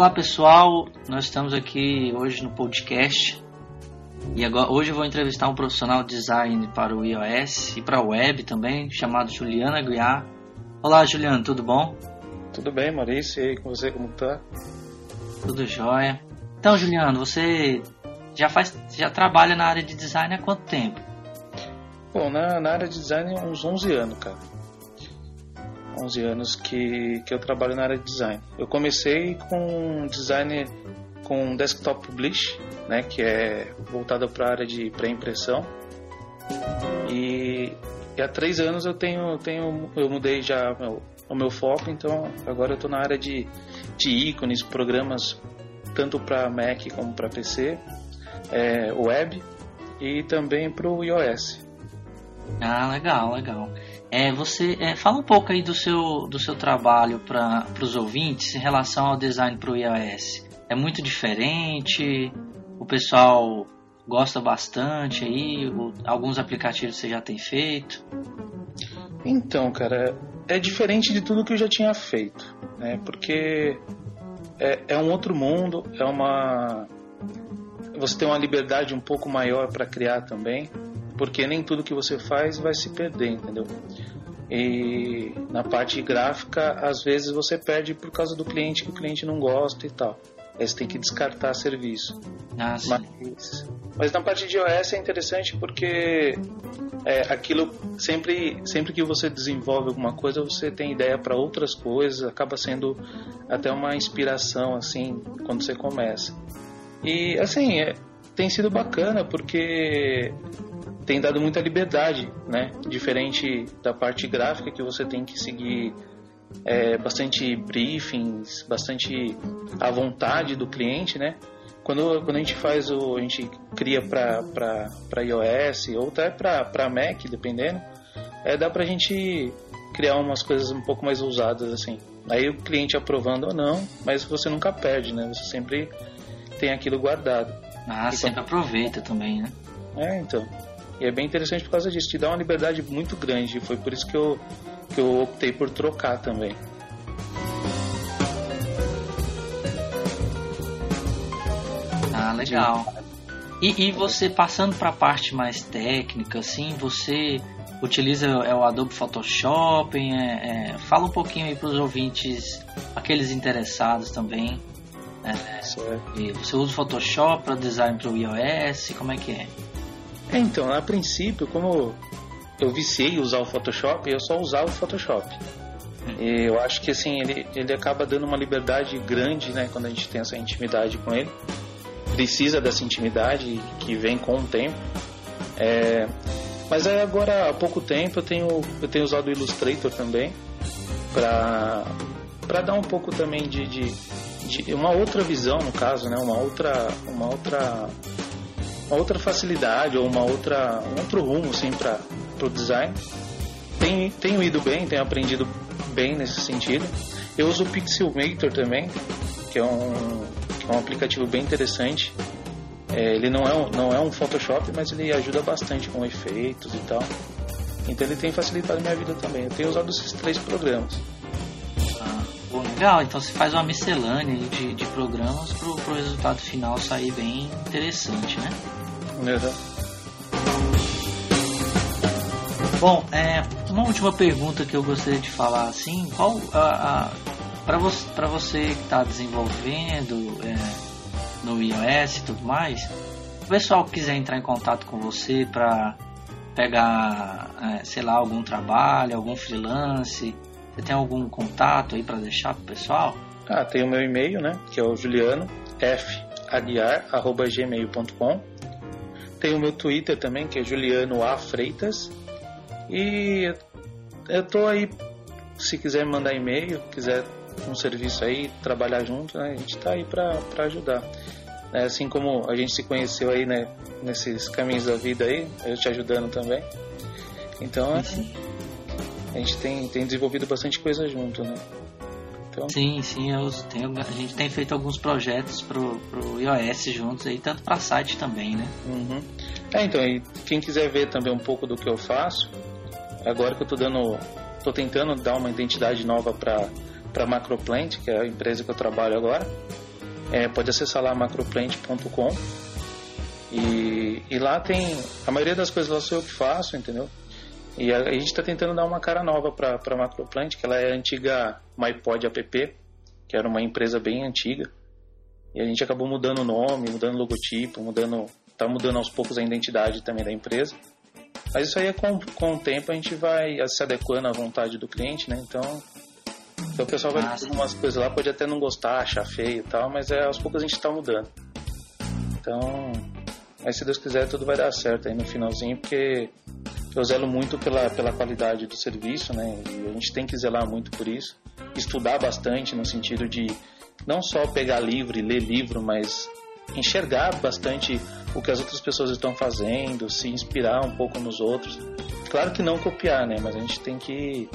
Olá pessoal, nós estamos aqui hoje no podcast e agora, hoje eu vou entrevistar um profissional de design para o iOS e para a web também, chamado Juliana Guiar. Olá Juliana, tudo bom? Tudo bem, Maurício, e aí com você, como tá? Tudo jóia. Então Juliana, você já faz, já trabalha na área de design há quanto tempo? Bom, na, na área de design uns 11 anos, cara. 11 anos que, que eu trabalho na área de design. Eu comecei com design com desktop publish, né, que é voltada para a área de pré-impressão. E, e, há três anos eu tenho, tenho eu mudei já meu, o meu foco, então agora eu estou na área de, de ícones, programas tanto para Mac como para PC, é, web e também para o iOS. Ah, legal, legal. É, você é, fala um pouco aí do seu, do seu trabalho para os ouvintes em relação ao design para o iOS. É muito diferente? O pessoal gosta bastante aí? O, alguns aplicativos você já tem feito? Então, cara, é diferente de tudo que eu já tinha feito, né? Porque é, é um outro mundo, é uma você tem uma liberdade um pouco maior para criar também porque nem tudo que você faz vai se perder, entendeu? E na parte gráfica, às vezes você perde por causa do cliente que o cliente não gosta e tal. Aí você tem que descartar serviço. Ah. Mas, mas na parte de iOS é interessante porque é, aquilo sempre, sempre que você desenvolve alguma coisa, você tem ideia para outras coisas, acaba sendo até uma inspiração assim quando você começa. E assim, é, tem sido bacana porque tem dado muita liberdade, né? Diferente da parte gráfica que você tem que seguir é, bastante briefings, bastante à vontade do cliente, né? Quando, quando a gente faz o, a gente cria para iOS ou até para Mac, dependendo, é, dá para a gente criar umas coisas um pouco mais ousadas assim. Aí o cliente aprovando ou não, mas você nunca perde, né? Você sempre tem aquilo guardado. Ah, e sempre quando... aproveita também, né? É, então. E é bem interessante por causa disso, te dá uma liberdade muito grande. Foi por isso que eu, que eu optei por trocar também. Ah, legal. E, e você passando para a parte mais técnica, assim, você utiliza é o Adobe Photoshop? É, é, fala um pouquinho aí para os ouvintes, aqueles interessados também. É, você usa o Photoshop para design para o iOS? Como é que é? É, então, a princípio, como eu viciei usar o Photoshop, eu só usava o Photoshop. E eu acho que assim, ele, ele acaba dando uma liberdade grande, né, quando a gente tem essa intimidade com ele. Precisa dessa intimidade que vem com o tempo. É, mas aí agora há pouco tempo eu tenho, eu tenho usado o Illustrator também para para dar um pouco também de, de, de, uma outra visão no caso, né, uma outra uma outra uma outra facilidade ou uma outra, um outro rumo assim, para o design. Tem, tenho ido bem, tenho aprendido bem nesse sentido. Eu uso o Pixelmator também, que é um, que é um aplicativo bem interessante. É, ele não é, um, não é um Photoshop, mas ele ajuda bastante com efeitos e tal. Então ele tem facilitado minha vida também. Eu tenho usado esses três programas. Ah, bom, legal, então você faz uma miscelânea de, de programas para o resultado final sair bem interessante, né? Uhum. Bom, é, uma última pergunta que eu gostaria de falar assim, qual a, a para você para você que está desenvolvendo é, no iOS e tudo mais, o pessoal quiser entrar em contato com você para pegar, é, sei lá, algum trabalho, algum freelance, você tem algum contato aí para deixar pro pessoal? Ah, tem o meu e-mail, né? Que é o Juliano F tem o meu Twitter também, que é Juliano A. Freitas. E eu tô aí, se quiser me mandar e-mail, quiser um serviço aí, trabalhar junto, né? A gente tá aí pra ajudar. É, assim como a gente se conheceu aí, né? Nesses caminhos da vida aí, eu te ajudando também. Então, assim, a gente tem, tem desenvolvido bastante coisa junto, né? Então... Sim, sim, eu tenho, a gente tem feito alguns projetos pro, pro iOS juntos aí, tanto para site também, né? Uhum. É, então, e quem quiser ver também um pouco do que eu faço, agora que eu tô dando, tô tentando dar uma identidade nova para para Macroplant, que é a empresa que eu trabalho agora. é, pode acessar lá macroplant.com e, e, lá tem a maioria das coisas lá sou eu que faço, entendeu? E a, a gente está tentando dar uma cara nova para a Macroplant, que ela é a antiga MyPod app, que era uma empresa bem antiga. E a gente acabou mudando o nome, mudando o logotipo, mudando, tá mudando aos poucos a identidade também da empresa. Mas isso aí é com, com o tempo a gente vai se adequando à vontade do cliente, né? Então, então o pessoal vai fazer umas coisas lá, pode até não gostar, achar feio e tal, mas é aos poucos a gente está mudando. Então, mas se Deus quiser tudo vai dar certo aí no finalzinho, porque eu zelo muito pela, pela qualidade do serviço, né? E a gente tem que zelar muito por isso. Estudar bastante no sentido de não só pegar livro e ler livro, mas enxergar bastante o que as outras pessoas estão fazendo, se inspirar um pouco nos outros. Claro que não copiar, né? Mas a gente tem que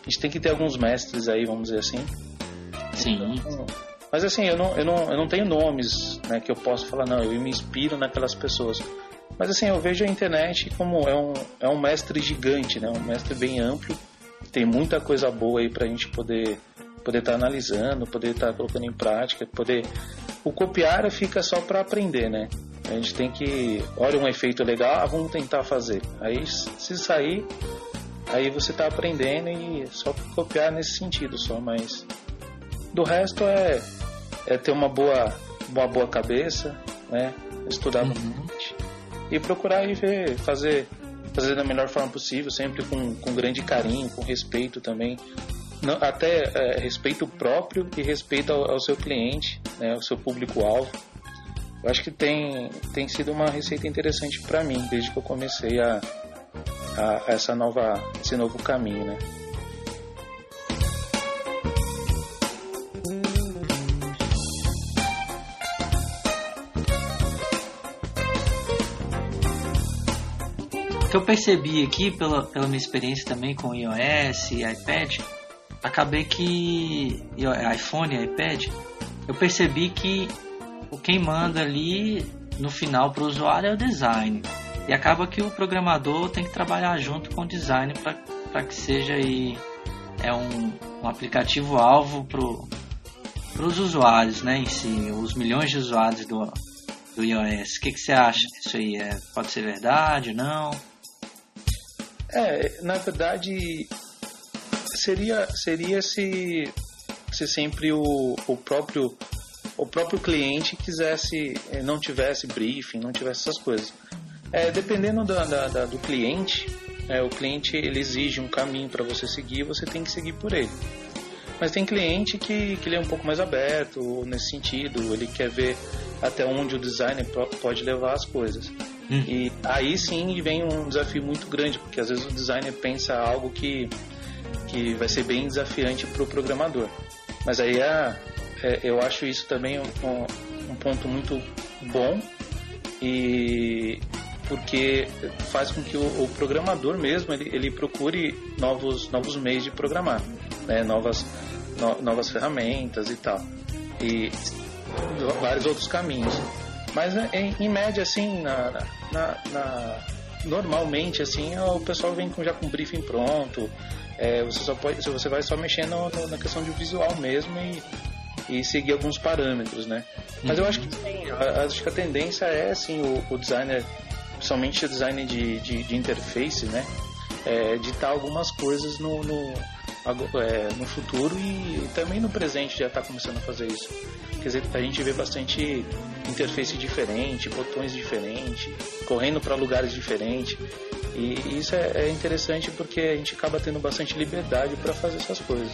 a gente tem que ter alguns mestres aí, vamos dizer assim. Sim. Então, mas assim, eu não, eu não, eu não tenho nomes né, que eu posso falar, não, eu me inspiro naquelas pessoas. Mas assim, eu vejo a internet como é um, é um mestre gigante, né? Um mestre bem amplo. Tem muita coisa boa aí pra gente poder poder estar tá analisando, poder estar tá colocando em prática, poder o copiar fica só para aprender, né? A gente tem que, olha um efeito legal, ah, vamos tentar fazer. Aí se sair, aí você está aprendendo e só copiar nesse sentido só, mas do resto é, é ter uma boa, uma boa cabeça, né? Estudar uhum. E procurar e ver, fazer, fazer da melhor forma possível, sempre com, com grande carinho, com respeito também. Não, até é, respeito próprio e respeito ao, ao seu cliente, né, ao seu público-alvo. Eu acho que tem, tem sido uma receita interessante para mim desde que eu comecei a, a, a essa nova, esse novo caminho, né? O que eu percebi aqui, pela, pela minha experiência também com iOS e iPad, acabei que. iPhone e iPad, eu percebi que quem manda ali no final para o usuário é o design. E acaba que o programador tem que trabalhar junto com o design para que seja aí é um, um aplicativo alvo para os usuários, né, em si, os milhões de usuários do, do iOS. O que, que você acha disso aí? É, pode ser verdade, não? É, na verdade, seria, seria se, se sempre o, o próprio o próprio cliente quisesse eh, não tivesse briefing, não tivesse essas coisas. É, dependendo da, da, da, do cliente, é, o cliente ele exige um caminho para você seguir, você tem que seguir por ele. Mas tem cliente que, que ele é um pouco mais aberto nesse sentido, ele quer ver até onde o designer pode levar as coisas. Hum. E aí sim vem um desafio muito grande, porque às vezes o designer pensa algo que, que vai ser bem desafiante para o programador. Mas aí é, é, eu acho isso também um, um ponto muito bom e porque faz com que o, o programador mesmo ele, ele, procure novos novos meios de programar, né? novas no, novas ferramentas e tal e vários outros caminhos. Mas né, em, em média assim na, na, na, normalmente assim o pessoal vem com, já com briefing pronto. É, você só pode, você vai só mexendo na questão de visual mesmo e, e seguir alguns parâmetros, né? Mas uhum. eu acho que sim, acho que a tendência é assim o, o designer, principalmente o design de, de, de interface, né? É, editar algumas coisas no, no, é, no futuro e, e também no presente já está começando a fazer isso. Quer a gente vê bastante interface diferente, botões diferentes, correndo para lugares diferentes. E isso é, é interessante porque a gente acaba tendo bastante liberdade para fazer essas coisas.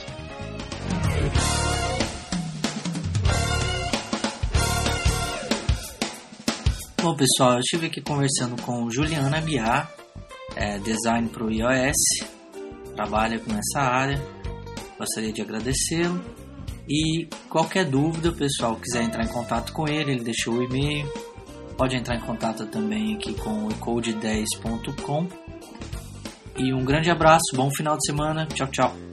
Bom pessoal, eu estive aqui conversando com Juliana Biar, é, design para o iOS, trabalha com essa área. Gostaria de agradecê-lo. E qualquer dúvida, pessoal, quiser entrar em contato com ele, ele deixou o e-mail. Pode entrar em contato também aqui com o code10.com. E um grande abraço, bom final de semana. Tchau, tchau.